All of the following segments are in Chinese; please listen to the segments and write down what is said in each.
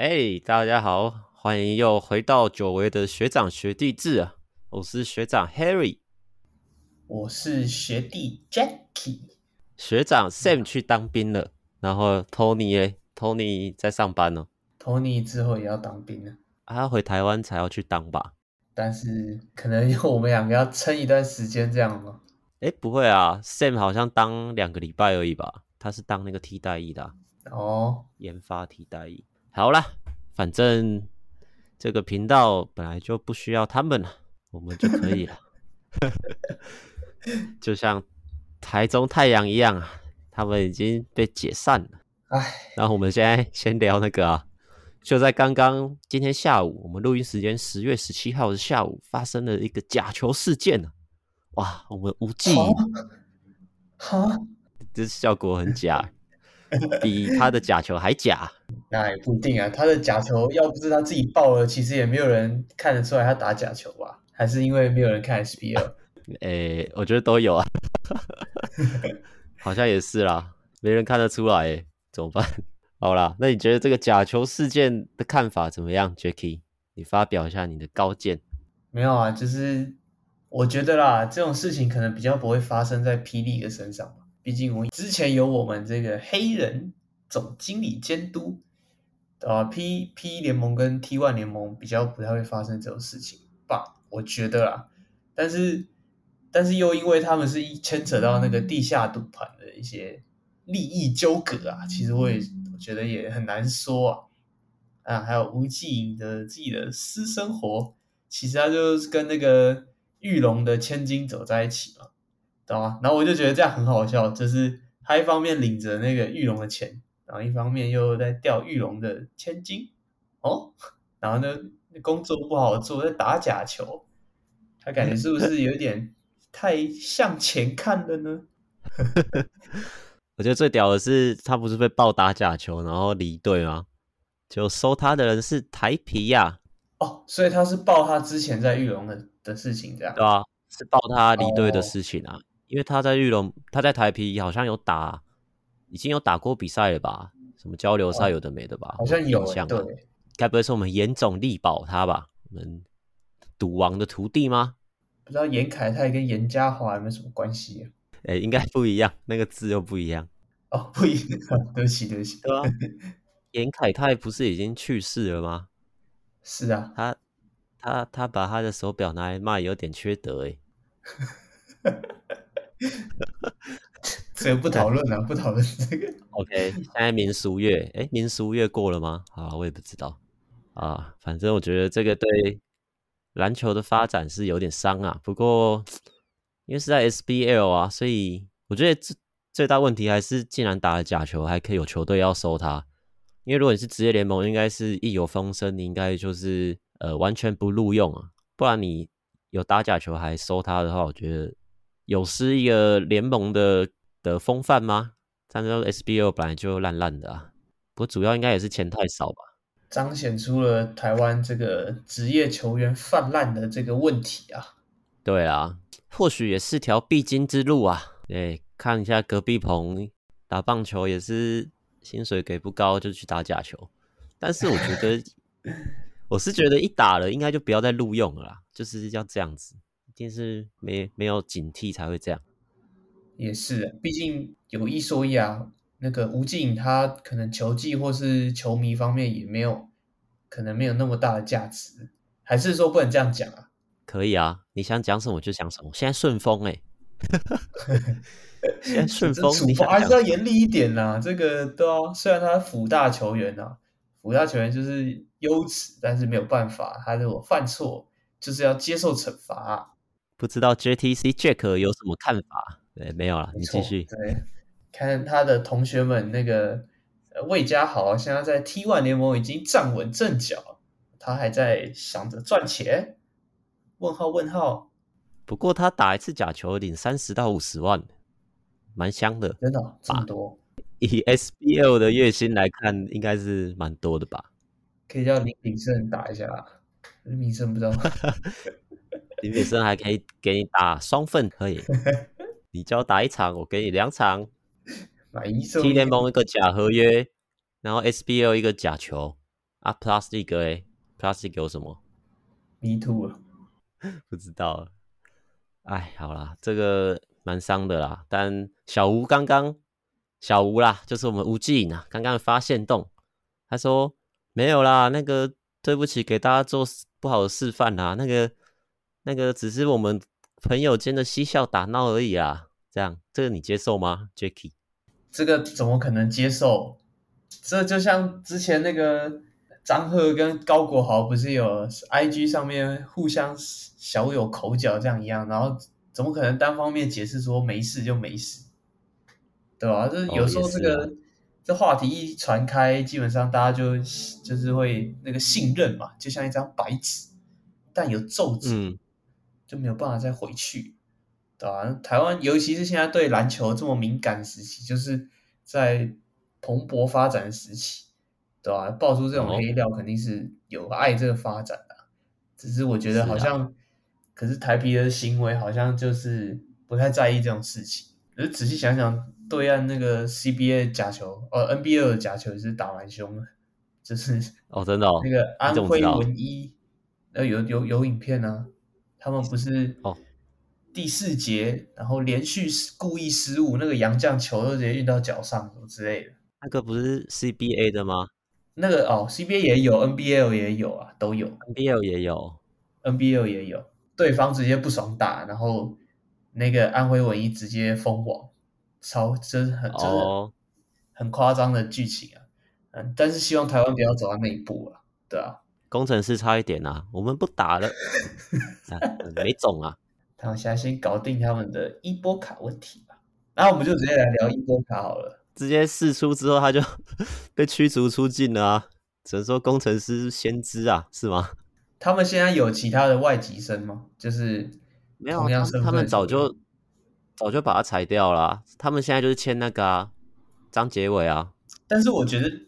嘿，hey, 大家好，欢迎又回到久违的学长学弟制啊！我是学长 Harry，我是学弟 Jackie。学长 Sam 去当兵了，然后 Tony 哎，Tony 在上班呢。Tony 之后也要当兵了，他要回台湾才要去当吧？但是可能我们两个要撑一段时间这样吗？哎，不会啊，Sam 好像当两个礼拜而已吧？他是当那个替代役的、啊、哦，研发替代役。好啦，反正这个频道本来就不需要他们了，我们就可以了。就像台中太阳一样啊，他们已经被解散了。唉，然后我们现在先聊那个啊，就在刚刚今天下午，我们录音时间十月十七号的下午，发生了一个假球事件啊！哇，我们无忌，好，这效果很假。比他的假球还假，那也不一定啊。他的假球要不是他自己爆了，其实也没有人看得出来他打假球吧？还是因为没有人看 SPL？诶，我觉得都有啊，好像也是啦，没人看得出来，诶，怎么办？好啦，那你觉得这个假球事件的看法怎么样，Jacky？你发表一下你的高见。没有啊，就是我觉得啦，这种事情可能比较不会发生在 P. League 的身上。毕竟我之前有我们这个黑人总经理监督，啊，P P 联盟跟 T One 联盟比较不太会发生这种事情吧，我觉得啦。但是，但是又因为他们是牵扯到那个地下赌盘的一些利益纠葛啊，其实我也我觉得也很难说啊。啊，还有吴季颖的自己的私生活，其实他就是跟那个玉龙的千金走在一起嘛。懂吗？然后我就觉得这样很好笑，就是他一方面领着那个玉龙的钱，然后一方面又在钓玉龙的千金哦，然后呢，工作不好做，在打假球，他感觉是不是有点太向前看了呢？我觉得最屌的是，他不是被爆打假球，然后离队吗？就收他的人是台皮呀。哦，所以他是爆他之前在玉龙的的事情，这样对啊，是爆他离队的事情啊。哦因为他在玉龙，他在台皮好像有打，已经有打过比赛了吧？什么交流赛有的没的吧？好像有，像对。该不会是我们严总力保他吧？我们赌王的徒弟吗？不知道严凯泰跟严家华有没有什么关系啊？哎，应该不一样，那个字又不一样。哦，不一样，对不起，对不起。对啊，严凯泰不是已经去世了吗？是啊，他他他把他的手表拿来卖，有点缺德哎。这个不讨论了，不讨论这个。OK，现在民俗月，哎，民俗月过了吗？啊，我也不知道啊。反正我觉得这个对篮球的发展是有点伤啊。不过因为是在 SBL 啊，所以我觉得最最大问题还是，既然打了假球，还可以有球队要收他。因为如果你是职业联盟，应该是一有风声，你应该就是呃完全不录用啊。不然你有打假球还收他的话，我觉得。有失一个联盟的的风范吗？但是 SBL 本来就烂烂的啊，不过主要应该也是钱太少吧，彰显出了台湾这个职业球员泛滥的这个问题啊。对啊，或许也是条必经之路啊。哎，看一下隔壁棚打棒球也是薪水给不高，就去打假球。但是我觉得，我是觉得一打了应该就不要再录用了啦，就是要这样子。一定是没没有警惕才会这样，也是，毕竟有一说一啊，那个吴静他可能球技或是球迷方面也没有，可能没有那么大的价值，还是说不能这样讲啊？可以啊，你想讲什么就讲什么。现在顺风哎、欸，现在顺风，处罚还是要严厉一点呐、啊。这个对啊，虽然他辅大球员呐、啊，辅大球员就是优质，但是没有办法，他如果犯错就是要接受惩罚、啊。不知道 JTC Jack 有什么看法？对，没有了，你继续。对，看他的同学们那个魏家豪，现在在 T One 联盟已经站稳阵脚，他还在想着赚钱？问号问号。不过他打一次假球领三十到五十万，蛮香的。真的、哦、这么多？以 SBL 的月薪来看，应该是蛮多的吧？可以叫林炳胜打一下，林炳胜不知道。林炳生还可以给你打双份，可以。你只要打一场，我给你两场。买一送一。T 联盟一个假合约，然后 SBL 一个假球，啊，Plus League 哎，Plus League 有什么？Me too 不知道。哎，好啦，这个蛮伤的啦。但小吴刚刚，小吴啦，就是我们吴季颖啊，刚刚发现洞，他说没有啦，那个对不起，给大家做不好的示范啦。那个那个只是我们朋友间的嬉笑打闹而已啊。这样，这个你接受吗，Jacky？这个怎么可能接受？这就像之前那个张赫跟高国豪不是有 IG 上面互相小有口角这样一样，然后怎么可能单方面解释说没事就没事，对吧？这有时候这个、哦啊、这话题一传开，基本上大家就就是会那个信任嘛，就像一张白纸，但有皱褶、嗯，就没有办法再回去。对吧？台湾尤其是现在对篮球这么敏感时期，就是在蓬勃发展的时期，对吧？爆出这种黑料肯定是有爱这个发展的，只是我觉得好像，啊、可是台啤的行为好像就是不太在意这种事情。可是仔细想想，对岸那个 CBA 假球，呃 NBA 的假球也是打蛮凶的，就是哦，真的哦，那个安徽文一，呃，有有有影片啊，他们不是哦。第四节，然后连续故意失误，那个洋将球都直接运到脚上，什么之类的。那个不是 CBA 的吗？那个哦，CBA 也有，NBL 也有啊，都有。NBL 也有，NBL 也有。对方直接不爽打，然后那个安徽文一直接封网，超真是很真的、oh. 很夸张的剧情啊。嗯，但是希望台湾不要走到那一步啊。对啊，工程师差一点啊，我们不打了，啊、没种啊。他们现在先搞定他们的伊波卡问题吧，然后我们就直接来聊伊波卡好了。直接释出之后，他就 被驱逐出境了啊！只能说工程师先知啊，是吗？他们现在有其他的外籍生吗？就是没有，他们早就早就把他裁掉了啊。他们现在就是签那个啊，张杰伟啊。但是我觉得。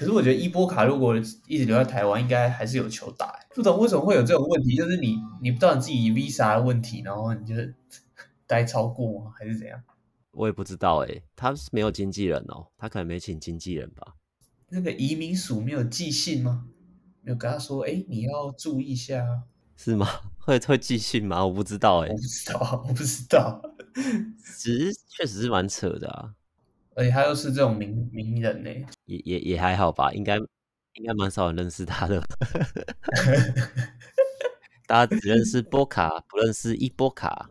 可是我觉得伊波卡如果一直留在台湾，应该还是有球打。不懂为什么会有这种问题，就是你你不知道你自己 visa 的问题，然后你就待超过吗？还是怎样？我也不知道诶，他是没有经纪人哦，他可能没请经纪人吧？那个移民署没有寄信吗？没有跟他说，哎，你要注意一下，是吗？会会寄信吗？我不知道诶，我不知道，我不知道。只是确实是蛮扯的啊。而且他又是这种名名人呢，也也也还好吧，应该应该蛮少人认识他的，大家只认识波卡，不认识伊波卡，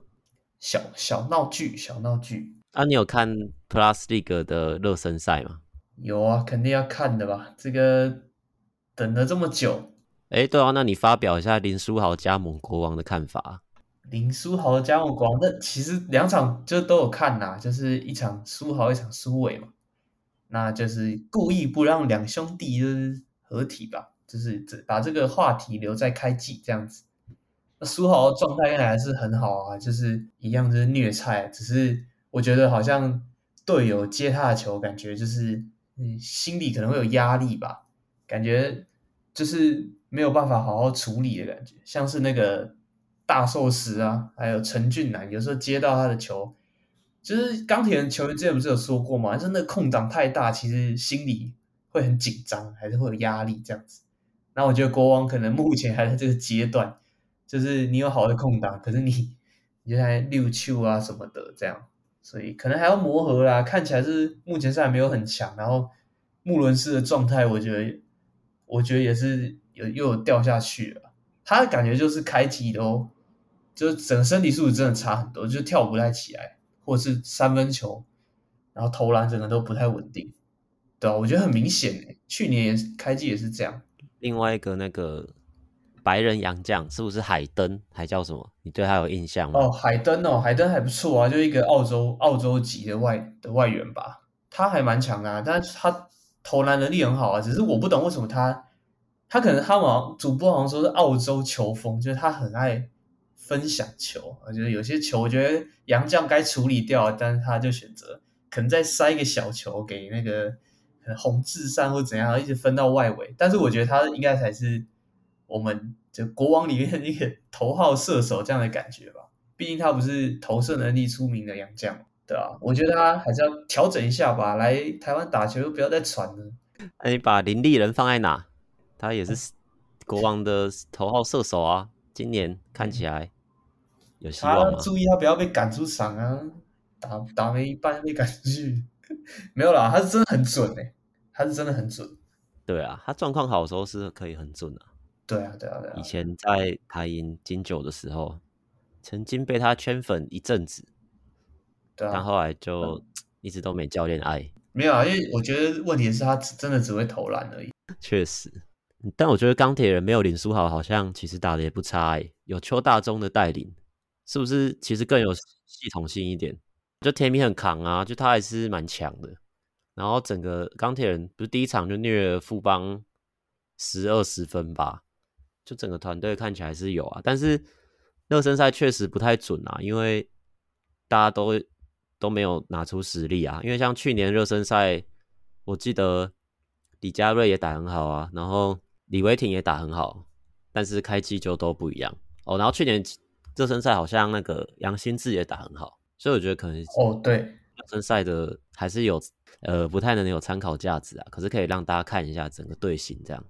小小闹剧，小闹剧。啊，你有看 Plus League 的热身赛吗？有啊，肯定要看的吧，这个等了这么久。哎，对啊，那你发表一下林书豪加盟国王的看法。林书豪的加盟广，那其实两场就都有看呐，就是一场书豪，一场苏伟嘛，那就是故意不让两兄弟就是合体吧，就是这把这个话题留在开季这样子。那书豪的状态原来还是很好啊，就是一样就是虐菜，只是我觉得好像队友接他的球，感觉就是嗯心里可能会有压力吧，感觉就是没有办法好好处理的感觉，像是那个。大寿司啊，还有陈俊南，有时候接到他的球，就是钢铁人球员之前不是有说过吗？就是那个空档太大，其实心里会很紧张，还是会有压力这样子。那我觉得国王可能目前还在这个阶段，就是你有好的空档，可是你你就在溜球啊什么的这样，所以可能还要磨合啦。看起来是目前是还没有很强，然后穆伦斯的状态，我觉得我觉得也是有又有掉下去了。他的感觉就是开机的哦。就整个身体素质真的差很多，就跳不太起来，或者是三分球，然后投篮整个都不太稳定，对啊，我觉得很明显诶，去年也是开季也是这样。另外一个那个白人洋将是不是海登？还叫什么？你对他有印象吗？哦，海登哦，海登还不错啊，就一个澳洲澳洲籍的外的外援吧，他还蛮强的啊，但是他投篮能力很好啊，只是我不懂为什么他他可能他好像主播好像说是澳洲球风，就是他很爱。分享球，我觉得有些球，我觉得洋将该处理掉，但是他就选择可能再塞一个小球给那个洪志善或怎样，一直分到外围。但是我觉得他应该才是我们就国王里面的一个头号射手这样的感觉吧。毕竟他不是投射能力出名的洋将，对啊，我觉得他还是要调整一下吧。来台湾打球，又不要再传了。那你把林立人放在哪？他也是国王的头号射手啊，今年看起来有希望吗？他注意他不要被赶出场啊，打打没一半被赶出去，没有啦，他是真的很准哎、欸，他是真的很准。对啊，他状况好的时候是可以很准的、啊。对啊，对啊，对啊。以前在台银金九的时候，曾经被他圈粉一阵子，对啊，但后来就一直都没教练爱。没有啊，因为我觉得问题是他真的只会投篮而已。确实，但我觉得钢铁人没有林书豪，好像其实打的也不差哎。有邱大中的带领，是不是其实更有系统性一点？就天明很扛啊，就他还是蛮强的。然后整个钢铁人不是第一场就虐了富邦十二十分吧？就整个团队看起来是有啊，但是热身赛确实不太准啊，因为大家都。都没有拿出实力啊，因为像去年热身赛，我记得李佳瑞也打很好啊，然后李维廷也打很好，但是开季就都不一样哦。然后去年热身赛好像那个杨新志也打很好，所以我觉得可能哦对热身赛的还是有呃不太能有参考价值啊，可是可以让大家看一下整个队形这样。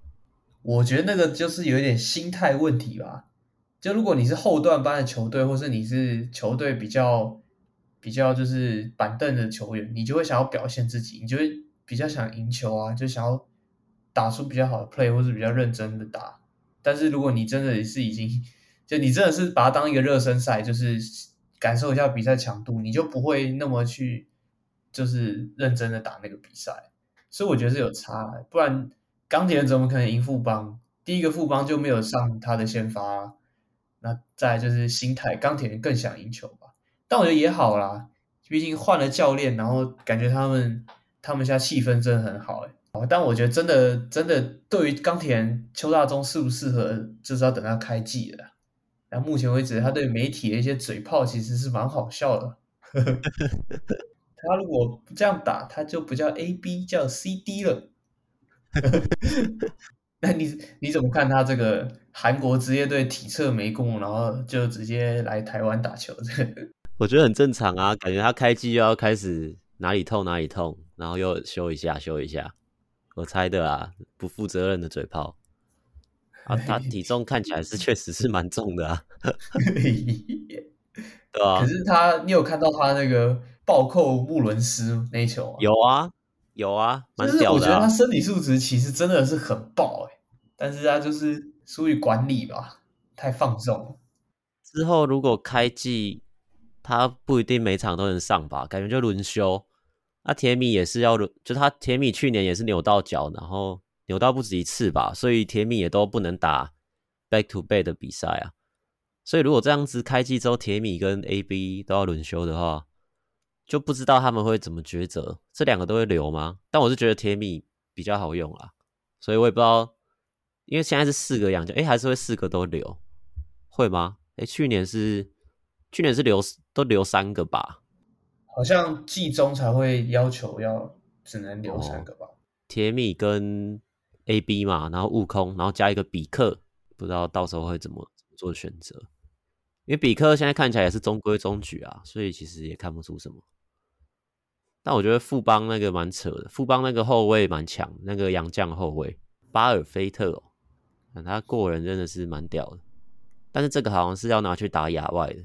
我觉得那个就是有一点心态问题吧，就如果你是后段班的球队，或是你是球队比较。比较就是板凳的球员，你就会想要表现自己，你就会比较想赢球啊，就想要打出比较好的 play，或是比较认真的打。但是如果你真的是已经，就你真的是把它当一个热身赛，就是感受一下比赛强度，你就不会那么去就是认真的打那个比赛。所以我觉得是有差，不然钢铁人怎么可能赢富邦？第一个富邦就没有上他的先发，那再就是心态，钢铁人更想赢球吧。但我觉得也好啦，毕竟换了教练，然后感觉他们他们现在气氛真的很好哎。但我觉得真的真的对于钢铁人邱大中适不适合，就是要等他开季了。然后目前为止，他对媒体的一些嘴炮其实是蛮好笑的。他如果不这样打，他就不叫 A B，叫 C D 了。那你你怎么看他这个韩国职业队体测没过，然后就直接来台湾打球？我觉得很正常啊，感觉他开机又要开始哪里痛哪里痛，然后又修一下修一下，我猜的啊，不负责任的嘴炮啊，他体重看起来是 确实是蛮重的啊，对啊。可是他，你有看到他那个暴扣穆伦斯那一球吗？有啊，有啊，蛮屌的啊。我觉得他身体素质其实真的是很爆哎，但是他就是疏于管理吧，太放纵了。之后如果开季。他不一定每场都能上吧，感觉就轮休。那铁米也是要轮，就他铁米去年也是扭到脚，然后扭到不止一次吧，所以铁米也都不能打 back to back 的比赛啊。所以如果这样子开季之后，铁米跟 AB 都要轮休的话，就不知道他们会怎么抉择。这两个都会留吗？但我是觉得铁米比较好用啊，所以我也不知道，因为现在是四个洋将，诶，还是会四个都留，会吗？诶，去年是。去年是留都留三个吧，好像季中才会要求要只能留三个吧。哦、铁米跟 AB 嘛，然后悟空，然后加一个比克，不知道到时候会怎么做选择。因为比克现在看起来也是中规中矩啊，所以其实也看不出什么。但我觉得富邦那个蛮扯的，富邦那个后卫蛮强，那个洋将后卫巴尔菲特哦，他过人真的是蛮屌的。但是这个好像是要拿去打亚外的。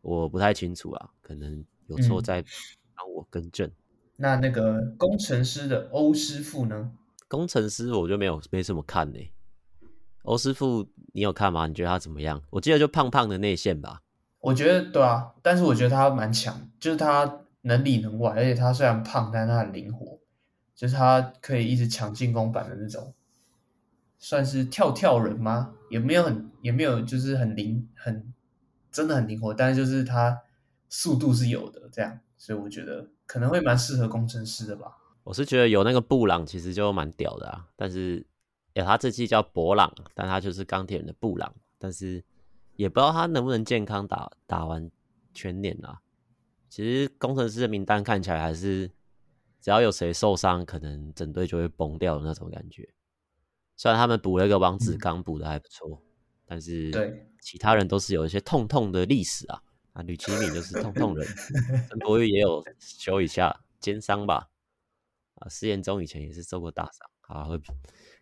我不太清楚啊，可能有错在，让我更正。嗯、那那个工程师的欧师傅呢？工程师我就没有没什么看呢、欧师傅你有看吗？你觉得他怎么样？我记得就胖胖的内线吧。我觉得对啊，但是我觉得他蛮强，就是他能里能外，而且他虽然胖，但他很灵活，就是他可以一直抢进攻板的那种，算是跳跳人吗？也没有很也没有就是很灵很。真的很灵活，但是就是他速度是有的，这样，所以我觉得可能会蛮适合工程师的吧。我是觉得有那个布朗其实就蛮屌的啊，但是有他这季叫博朗，但他就是钢铁人的布朗，但是也不知道他能不能健康打打完全年啊。其实工程师的名单看起来还是只要有谁受伤，可能整队就会崩掉的那种感觉。虽然他们补了一个王子刚补的还不错。嗯但是，对其他人都是有一些痛痛的历史啊啊！吕奇敏就是痛痛人，陈柏宇也有修一下肩伤吧啊！施延中以前也是受过大伤啊，会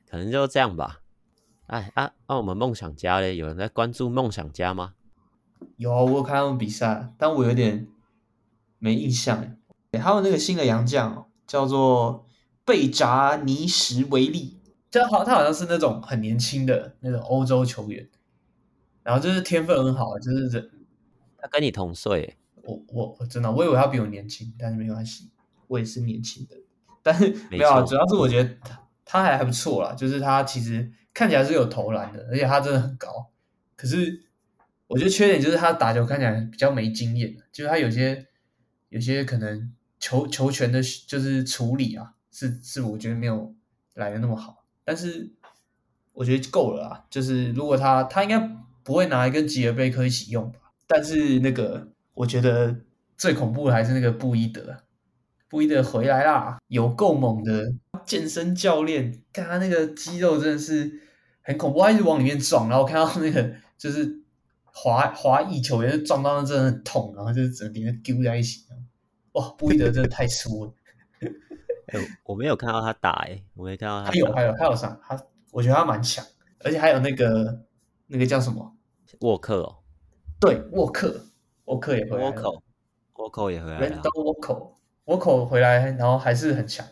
可能就这样吧。哎啊，那、啊、我们梦想家嘞，有人在关注梦想家吗？有啊，我有看他们比赛，但我有点没印象。还有那个新的洋将叫做贝扎尼什维利，这好，他好像是那种很年轻的那种欧洲球员，然后就是天分很好，就是这他跟你同岁，我我我真的我以为他比我年轻，但是没关系，我也是年轻的，但是没有啊，主要是我觉得他他还还不错啦，就是他其实看起来是有投篮的，而且他真的很高，可是我觉得缺点就是他打球看起来比较没经验，就是他有些有些可能。球球权的，就是处理啊，是是，我觉得没有来的那么好，但是我觉得够了啊。就是如果他他应该不会拿来跟吉尔贝克一起用吧？但是那个我觉得最恐怖的还是那个布伊德，布伊德回来啦，有够猛的健身教练，看他那个肌肉真的是很恐怖，他一直往里面撞，然后看到那个就是华华裔球员撞到那真的很痛，然后就是整个丢在一起。哇，布伊德真的太粗了！哎、欸，我没有看到他打、欸，哎，我没看到他。他有，还有，还有啥他，我觉得他蛮强，而且还有那个那个叫什么沃克哦，对，沃克，沃克也回来，沃克，沃克也回来了，沃克，沃克回来，然后还是很强，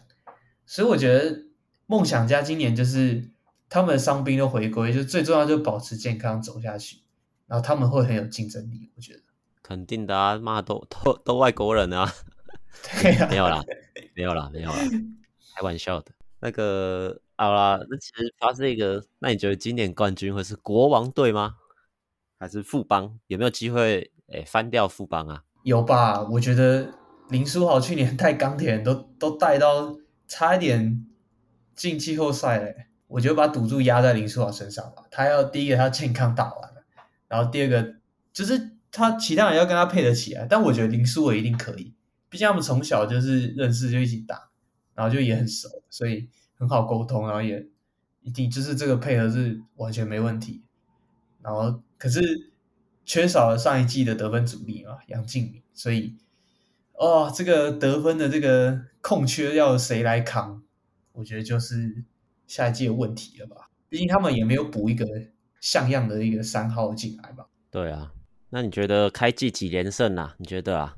所以我觉得梦想家今年就是他们的伤兵都回归，就最重要就是保持健康走下去，然后他们会很有竞争力，我觉得。肯定的啊，妈都都都外国人啊。对啊，没有啦，没有啦，没有啦，开玩笑的。那个好啦，那其实发这个，那你觉得今年冠军会是国王队吗？还是富邦？有没有机会诶翻掉富邦啊？有吧？我觉得林书豪去年带钢铁人都 都带到差一点进季后赛嘞。我觉得把赌注压在林书豪身上吧。他要第一个他健康打完了，然后第二个就是他其他人要跟他配得起来。但我觉得林书伟一定可以。毕竟他们从小就是认识，就一起打，然后就也很熟，所以很好沟通，然后也一定就是这个配合是完全没问题。然后可是缺少了上一季的得分主力嘛，杨敬敏，所以哦，这个得分的这个空缺要谁来扛？我觉得就是下一季的问题了吧。毕竟他们也没有补一个像样的一个三号进来吧。对啊，那你觉得开季几连胜啊？你觉得啊？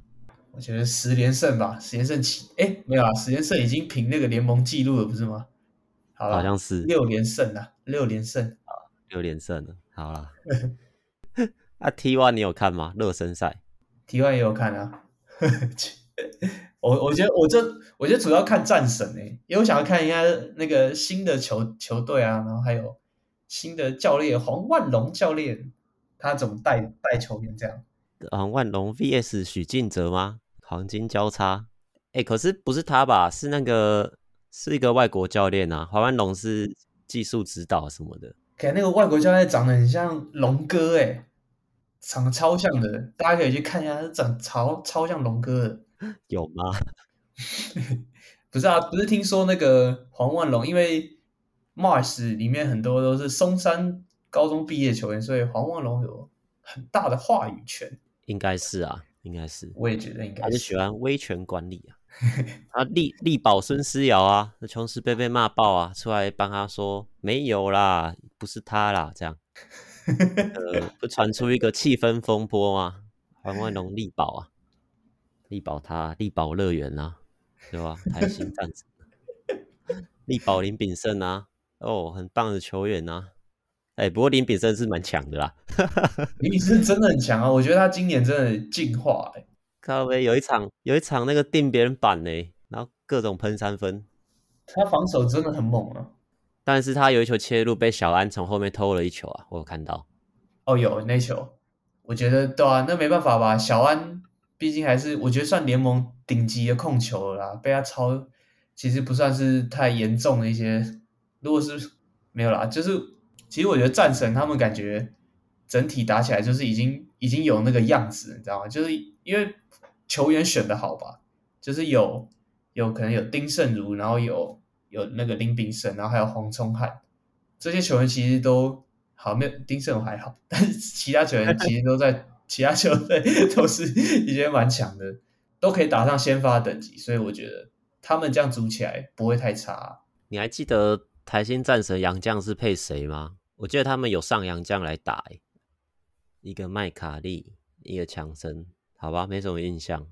我觉得十连胜吧，十连胜起，哎，没有啊，十连胜已经平那个联盟记录了，不是吗？好了，好像是六连胜啊，六连胜啊，六连胜 了，好了。啊，T one 你有看吗？热身赛？T one 也有看啊。我我觉得我这我觉得主要看战神诶、欸，因为我想要看一下那个新的球球队啊，然后还有新的教练黄万龙教练，他怎么带带球员这样。黄万龙 VS 许晋哲吗？黄金交叉，哎、欸，可是不是他吧？是那个是一个外国教练啊。黄万龙是技术指导什么的。看那个外国教练长得很像龙哥，哎，长得超像的，大家可以去看一下，他长超超像龙哥的。有吗？不是啊，不是听说那个黄万龙，因为 Mars 里面很多都是松山高中毕业球员，所以黄万龙有很大的话语权。应该是啊。应该是，我也觉得应该是。他是喜欢威权管理啊，他力力保孙思尧啊，那琼斯被被骂爆啊，出来帮他说没有啦，不是他啦，这样，呃，不传出一个气氛风波吗？黄万隆力保啊，力保他，力保乐园啊，对吧？台新战士，力保林炳胜啊，哦，很棒的球员啊。哎、欸，不过林炳胜是蛮强的啦。林炳胜真的很强啊！我觉得他今年真的进化哎、欸。靠北有一场，有一场那个定别人板呢，然后各种喷三分。他防守真的很猛啊！但是他有一球切入被小安从后面偷了一球啊，我有看到。哦，有那球，我觉得对啊，那没办法吧？小安毕竟还是我觉得算联盟顶级的控球了啦，被他抄，其实不算是太严重的一些。如果是没有啦，就是。其实我觉得战神他们感觉整体打起来就是已经已经有那个样子，你知道吗？就是因为球员选的好吧，就是有有可能有丁胜如，然后有有那个林炳胜，然后还有黄聪汉这些球员其实都好，没有丁胜还好，但是其他球员其实都在其他球队 都是已经蛮强的，都可以打上先发等级，所以我觉得他们这样组起来不会太差。你还记得？台新战神杨将是配谁吗？我记得他们有上杨将来打，欸，一个麦卡利，一个强森，好吧，没什么印象。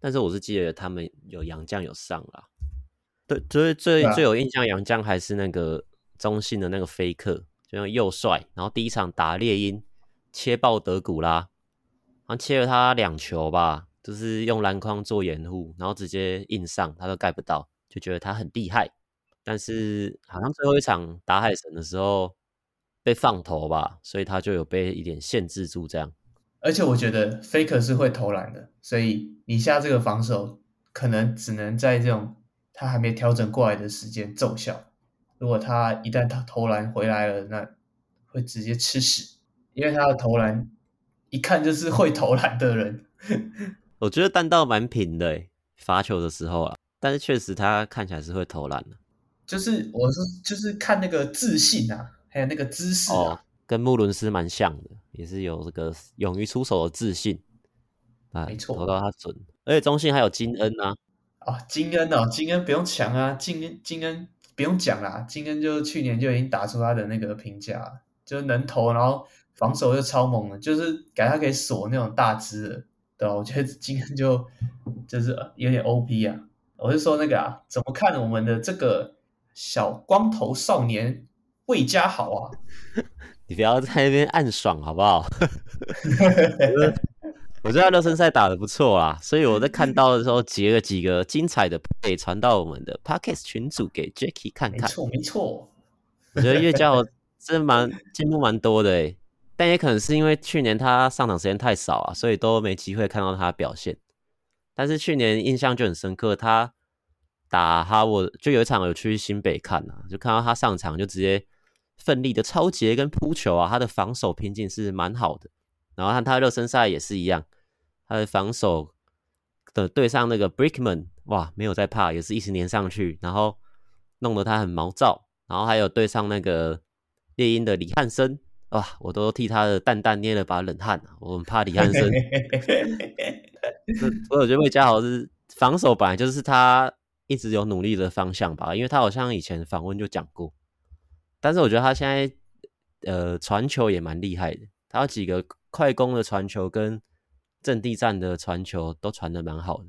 但是我是记得他们有杨将有上啦。对，最最最有印象杨绛还是那个中信的那个菲克，就像又帅，然后第一场打猎鹰切爆德古拉，好像切了他两球吧，就是用篮筐做掩护，然后直接硬上，他都盖不到，就觉得他很厉害。但是好像最后一场打海神的时候被放投吧，所以他就有被一点限制住这样。而且我觉得 Faker 是会投篮的，所以你下这个防守可能只能在这种他还没调整过来的时间奏效。如果他一旦他投篮回来了，那会直接吃屎，因为他的投篮一看就是会投篮的人。我觉得弹道蛮平的，罚球的时候啊，但是确实他看起来是会投篮的。就是我是就是看那个自信啊，还有那个姿势啊。哦跟穆伦斯蛮像的，也是有这个勇于出手的自信啊，没错，投到他准。而且中信还有金恩啊，啊、哦，金恩哦，金恩不用抢啊，金恩金恩不用讲啦，金恩就去年就已经打出他的那个评价，就是能投，然后防守又超猛的，就是感觉他可以锁那种大只的，对吧？我觉得金恩就就是有点 OP 啊。我是说那个啊，怎么看我们的这个小光头少年魏家豪啊？你不要在那边暗爽好不好？我觉得热身赛打得不错啦，所以我在看到的时候截了几个精彩的，可以传到我们的 Podcast 群组给 Jacky 看看。没错没错，我觉得岳家豪真的蛮进步蛮多的诶，但也可能是因为去年他上场时间太少啊，所以都没机会看到他的表现。但是去年印象就很深刻，他打哈我就有一场有去新北看啊，就看到他上场就直接。奋力的超截跟扑球啊，他的防守拼劲是蛮好的。然后看他热身赛也是一样，他的防守的对上那个 Brickman，哇，没有在怕，也是一直粘上去，然后弄得他很毛躁。然后还有对上那个猎鹰的李汉森，哇，我都替他的蛋蛋捏了把冷汗，我很怕李汉森。所以我觉得魏家豪是防守本来就是他一直有努力的方向吧，因为他好像以前访问就讲过。但是我觉得他现在，呃，传球也蛮厉害的。他有几个快攻的传球跟阵地战的传球都传的蛮好的。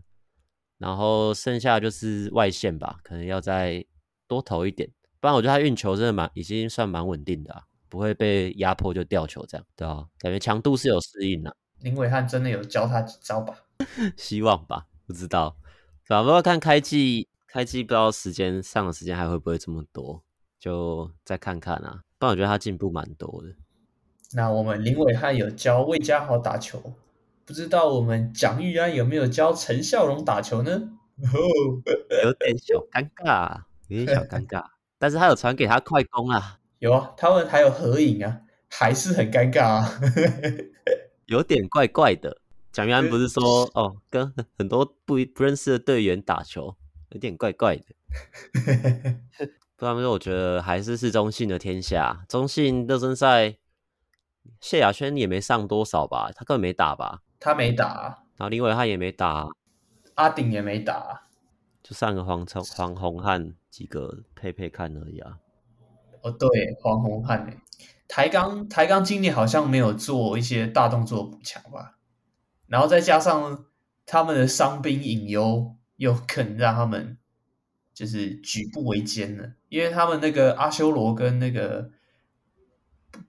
然后剩下就是外线吧，可能要再多投一点。不然我觉得他运球真的蛮，已经算蛮稳定的啊，不会被压迫就掉球这样，对啊，感觉强度是有适应的。林伟汉真的有教他几招吧？希望吧，不知道。反正看开季，开季不知道时间上的时间还会不会这么多。就再看看啊，不然我觉得他进步蛮多的。那我们林伟汉有教魏家豪打球，不知道我们蒋玉安有没有教陈孝荣打球呢？有点小尴尬，有点小尴尬。但是他有传给他快攻啊，有啊，他们还有合影啊，还是很尴尬啊，有点怪怪的。蒋玉安不是说哦，跟很多不不认识的队员打球，有点怪怪的。不然说，我觉得还是是中信的天下。中信热身赛，谢亚轩也没上多少吧？他根本没打吧？他没打。然后林伟汉也没打，阿鼎也没打，就上个黄超、黄宏汉几个配配看而已啊。哦，对，黄宏汉诶，台钢台钢今年好像没有做一些大动作补强吧？然后再加上他们的伤兵隐忧，又肯让他们。就是举步维艰了，因为他们那个阿修罗跟那个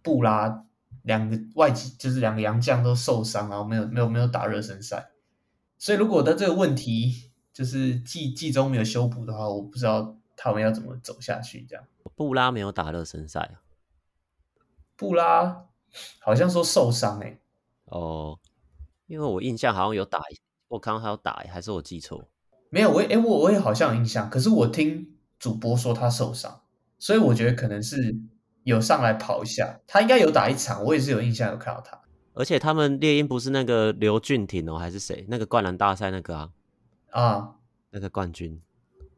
布拉两个外籍，就是两个洋将都受伤，然后没有没有没有打热身赛，所以如果他这个问题就是季季中没有修补的话，我不知道他们要怎么走下去。这样，布拉没有打热身赛啊？布拉好像说受伤哎、欸，哦，因为我印象好像有打，我刚刚还有打，还是我记错？没有，我也诶我我也好像有印象，可是我听主播说他受伤，所以我觉得可能是有上来跑一下，他应该有打一场，我也是有印象有看到他。而且他们猎鹰不是那个刘俊廷哦，还是谁？那个灌篮大赛那个啊啊，那个冠军，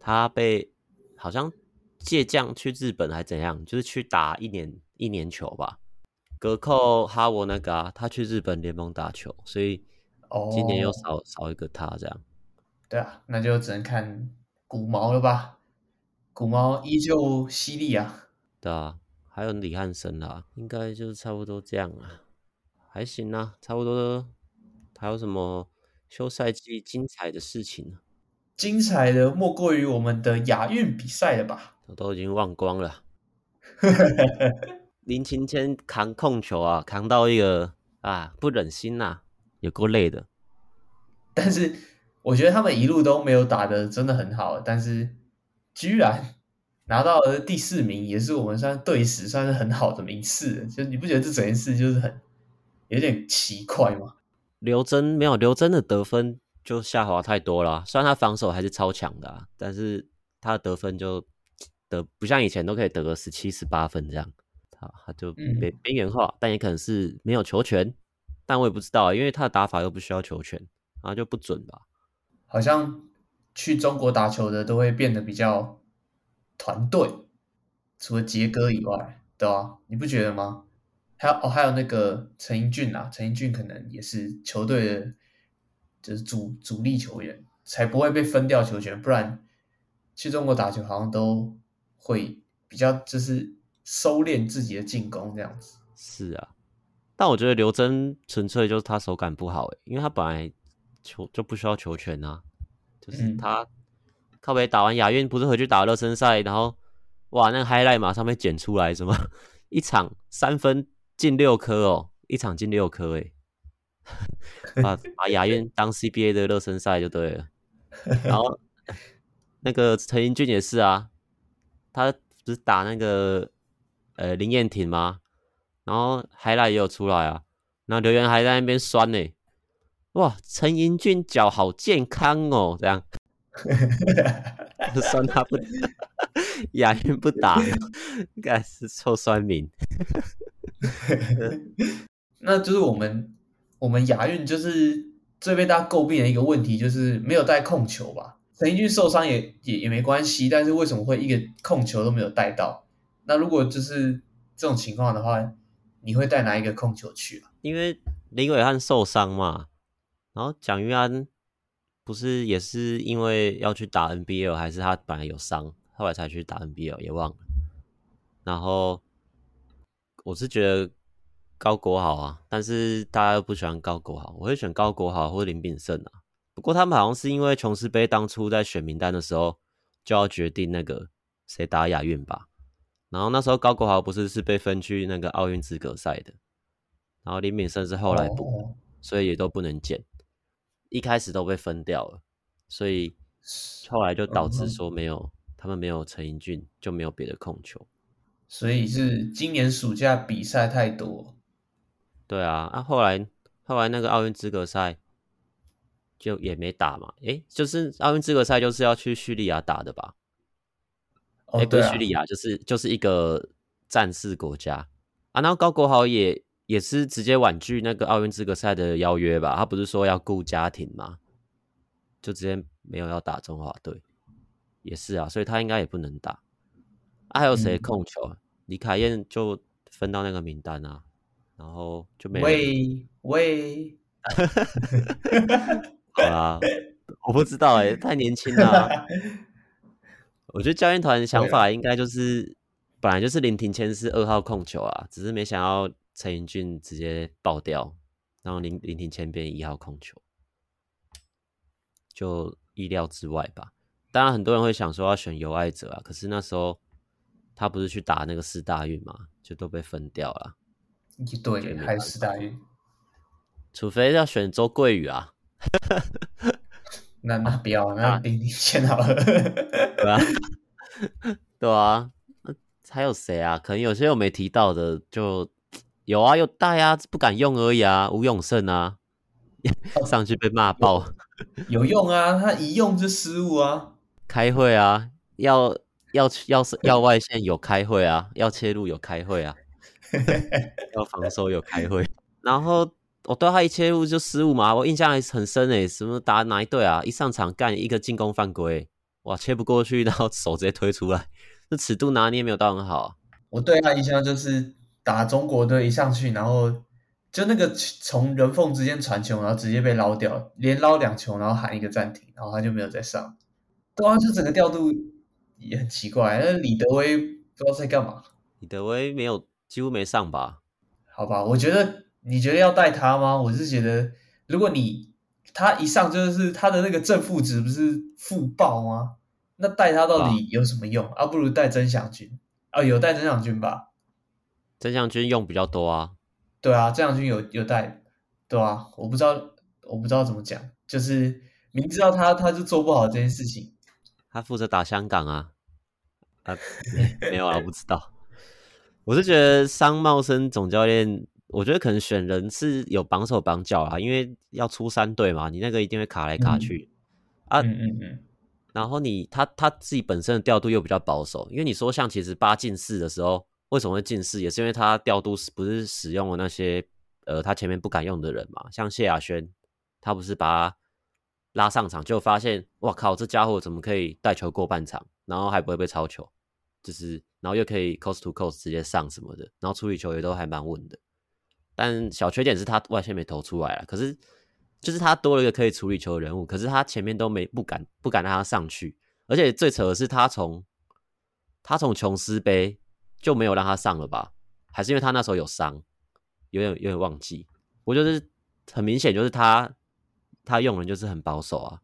他被好像借将去日本还怎样，就是去打一年一年球吧。隔扣哈沃那个啊，他去日本联盟打球，所以今年又少、哦、少一个他这样。对啊，那就只能看古毛了吧。古毛依旧犀利啊。对啊，还有李汉生啦，应该就是差不多这样啊，还行啊，差不多。还有什么休赛季精彩的事情呢？精彩的莫过于我们的亚运比赛了吧？我都已经忘光了。林晴谦扛控球啊，扛到一个啊，不忍心呐、啊，有够累的。但是我觉得他们一路都没有打的真的很好，但是居然拿到了第四名，也是我们算队史算是很好的名次。就你不觉得这整件事就是很有点奇怪吗？刘真没有刘真的得分就下滑太多了，虽然他防守还是超强的、啊，但是他的得分就得不像以前都可以得个十七、十八分这样，他他就边边缘化，嗯、但也可能是没有球权，但我也不知道，因为他的打法又不需要球权，然后就不准吧。好像去中国打球的都会变得比较团队，除了杰哥以外，对吧、啊？你不觉得吗？还有哦，还有那个陈英俊啊，陈英俊可能也是球队的，就是主主力球员，才不会被分掉球权。不然去中国打球好像都会比较就是收敛自己的进攻这样子。是啊，但我觉得刘真纯粹就是他手感不好诶，因为他本来球就不需要球权啊，就是他靠北打完亚运不是回去打热身赛，然后哇，那个 highlight 马上被剪出来，什么 一场三分。进六颗哦，一场进六颗诶，把把亚运当 CBA 的热身赛就对了。然后 那个陈英俊也是啊，他不是打那个呃林彦廷吗？然后 highlight 也有出来啊，然后留言还在那边酸呢。哇，陈英俊脚好健康哦，这样 酸他不 亚运不打，应该是臭酸民。那就是我们我们亚运就是最被大家诟病的一个问题，就是没有带控球吧？陈英俊受伤也也也没关系，但是为什么会一个控球都没有带到？那如果就是这种情况的话，你会带哪一个控球去啊？因为林伟汉受伤嘛，然后蒋玉安不是也是因为要去打 NBL，还是他本来有伤，后来才去打 NBL，也忘了。然后。我是觉得高国豪啊，但是大家又不喜欢高国豪，我会选高国豪或林炳胜啊。不过他们好像是因为琼斯杯当初在选名单的时候就要决定那个谁打亚运吧，然后那时候高国豪不是是被分去那个奥运资格赛的，然后林炳胜是后来补，所以也都不能捡，一开始都被分掉了，所以后来就导致说没有他们没有陈英俊，就没有别的控球。所以是今年暑假比赛太多，对啊，啊后来后来那个奥运资格赛就也没打嘛，诶，就是奥运资格赛就是要去叙利亚打的吧？哎、哦，不是叙利亚，就是就是一个战事国家啊。然后高国豪也也是直接婉拒那个奥运资格赛的邀约吧？他不是说要顾家庭吗？就直接没有要打中华队，也是啊，所以他应该也不能打。啊、还有谁控球？嗯李凯燕就分到那个名单啊，然后就没有。喂喂，好啦，我不知道哎、欸，太年轻了、啊。我觉得教练团的想法应该就是，本来就是林庭谦是二号控球啊，只是没想到陈英俊直接爆掉，然后林林庭谦变一号控球，就意料之外吧。当然很多人会想说要选尤爱哲啊，可是那时候。他不是去打那个四大运嘛，就都被分掉了。对，还是四大运，除非要选周桂宇啊。那那不要，那林庭谦好了。对啊，对啊，还有谁啊？可能有些我没提到的，就有啊，有带啊，不敢用而已啊。吴永胜啊，上去被骂爆。有用啊，他一用就失误啊。开会啊，要。要要是要外线有开会啊，要切入有开会啊，要防守有开会。然后我对他一切入就失误嘛，我印象还是很深诶。什么打哪一队啊？一上场干一个进攻犯规，哇，切不过去，然后手直接推出来，这尺度拿捏没有到很好啊。我对他印象就是打中国队一上去，然后就那个从人缝之间传球，然后直接被捞掉，连捞两球，然后喊一个暂停，然后他就没有再上。对啊，就整个调度。也很奇怪，那李德威不知道在干嘛。李德威没有，几乎没上吧？好吧，我觉得你觉得要带他吗？我是觉得，如果你他一上就是他的那个正负值不是负爆吗？那带他到底有什么用？啊，啊不如带曾祥军啊，有带曾祥军吧？曾向军用比较多啊。对啊，曾向军有有带，对啊，我不知道，我不知道怎么讲，就是明知道他他就做不好这件事情。他负责打香港啊？啊，没有啊，我不知道。我是觉得商茂生总教练，我觉得可能选人是有绑手绑脚啊，因为要出三队嘛，你那个一定会卡来卡去、嗯、啊。嗯嗯嗯。然后你他他自己本身的调度又比较保守，因为你说像其实八进四的时候为什么会近视，也是因为他调度不是使用了那些呃他前面不敢用的人嘛，像谢亚轩，他不是把他拉上场，就发现哇靠，这家伙怎么可以带球过半场，然后还不会被抄球，就是然后又可以 cos to cos 直接上什么的，然后处理球也都还蛮稳的，但小缺点是他外线没投出来了，可是。就是他多了一个可以处理球的人物，可是他前面都没不敢不敢让他上去，而且最扯的是他从他从琼斯杯就没有让他上了吧？还是因为他那时候有伤，有点有点忘记。我就是很明显就是他他用人就是很保守啊，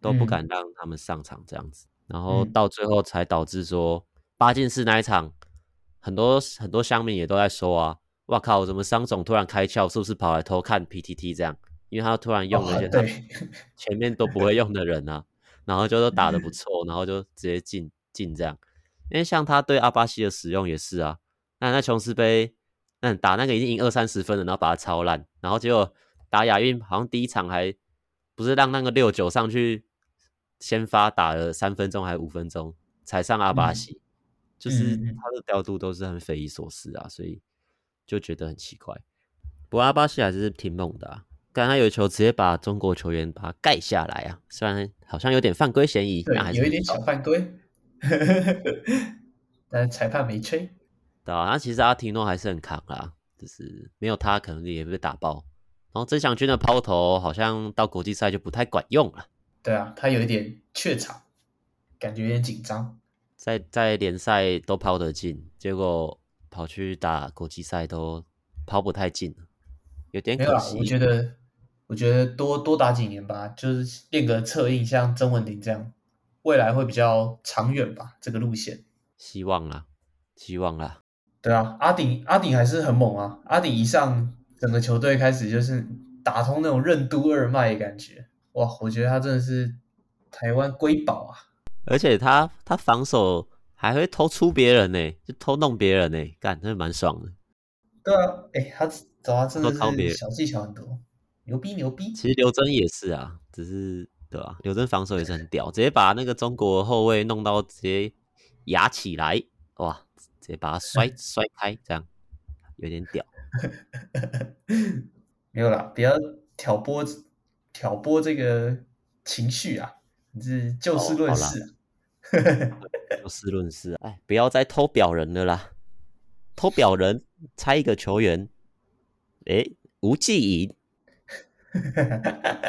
都不敢让他们上场这样子，嗯、然后到最后才导致说八进四那一场，很多很多乡民也都在说啊，哇靠，怎么商总突然开窍，是不是跑来偷看 PTT 这样？因为他突然用了些他前面都不会用的人啊，然后就都打得不 错，然后就直接进进这样。因为像他对阿巴西的使用也是啊，那那琼斯杯，那打那个已经赢二三十分了，然后把他超烂，然后结果打亚运好像第一场还不是让那个六九上去先发打了三分钟还是五分钟才上阿巴西，就是他的调度都是很匪夷所思啊，所以就觉得很奇怪。不过阿巴西还是挺猛的啊。刚刚有球直接把中国球员把他盖下来啊，虽然好像有点犯规嫌疑，对，还是有一点小犯规，但裁判没吹。对啊，那其实阿提诺还是很扛啊，就是没有他可能也被打爆。然后曾祥军的抛投好像到国际赛就不太管用了。对啊，他有一点怯场，感觉有点紧张，在在联赛都抛得进，结果跑去打国际赛都抛不太进，有点可惜。我觉得。我觉得多多打几年吧，就是练个策应，像曾文鼎这样，未来会比较长远吧。这个路线，希望啦，希望啦。对啊，阿顶阿顶还是很猛啊！阿顶一上，整个球队开始就是打通那种任督二脉的感觉。哇，我觉得他真的是台湾瑰宝啊！而且他他防守还会偷出别人呢，就偷弄别人呢，干，真的蛮爽的。对啊，哎、欸，他走啊，真的是小技巧很多。牛逼牛逼！其实刘真也是啊，只是对吧、啊？刘铮防守也是很屌，直接把那个中国后卫弄到直接压起来，哇！直接把他摔 摔开，这样有点屌。没有啦，不要挑拨挑拨这个情绪啊！你是就事论事、啊哦，就事论事。哎，不要再偷表人了啦！偷表人，猜一个球员。哎，吴继颖。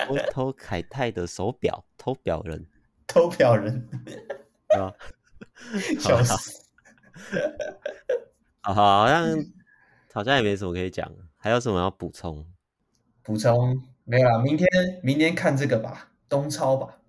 偷 偷凯泰的手表，偷表人，偷表人，啊，笑死！好好，好像好像也没什么可以讲，还有什么要补充？补充没有了，明天明天看这个吧，东超吧，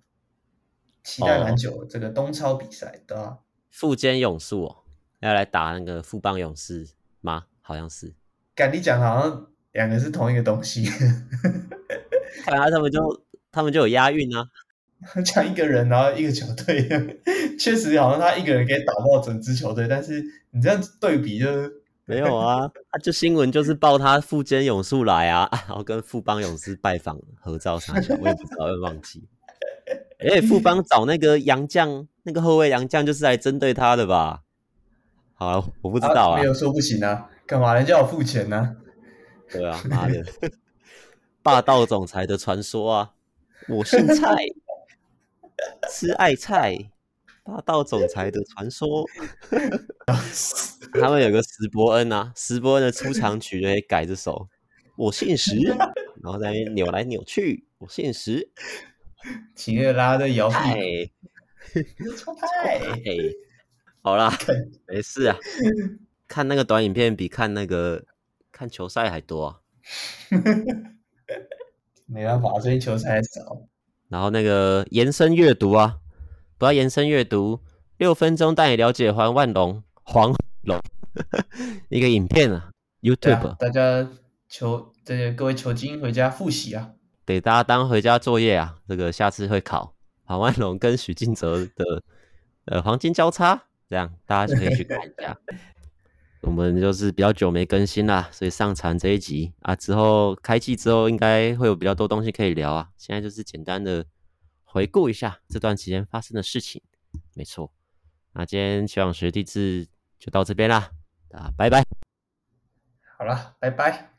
期待蛮久这个东超比赛，对吧？富坚勇士哦，要来打那个富邦勇士吗？好像是。敢你讲好像两个是同一个东西。看来他们就他们就有押韵啊，讲一个人然后一个球队，确实好像他一个人可以打爆整支球队，但是你这样对比就是没有啊，他就新闻就是报他富坚勇树来啊，然后跟富邦勇士拜访合照啥的，我也不知道，会忘记。哎、欸，富邦找那个洋将，那个后卫洋将就是来针对他的吧？好，我不知道啊，啊，没有说不行啊，干嘛人家有付钱呢、啊？对啊，妈的。霸道总裁的传说啊！我姓蔡，吃爱菜。霸道总裁的传说，他们有个石伯恩啊，石伯恩的出场曲就可以改这首。我姓石，然后在那边扭来扭去。我姓石，请乐拉的摇摆。超派，好啦，没事啊。看那个短影片比看那个看球赛还多啊。没办法，最近球赛少。然后那个延伸阅读啊，不要延伸阅读，六分钟带你了解黄万隆黄龙 一个影片啊，YouTube，啊、大家求这些各位球精回家复习啊，给大家当回家作业啊，这个下次会考黄万隆跟许晋哲的呃黄金交叉，这样大家就可以去看一下。我们就是比较久没更新啦，所以上传这一集啊，之后开季之后应该会有比较多东西可以聊啊。现在就是简单的回顾一下这段期间发生的事情，没错。那今天球场学弟制就到这边啦，啊，拜拜。好了，拜拜。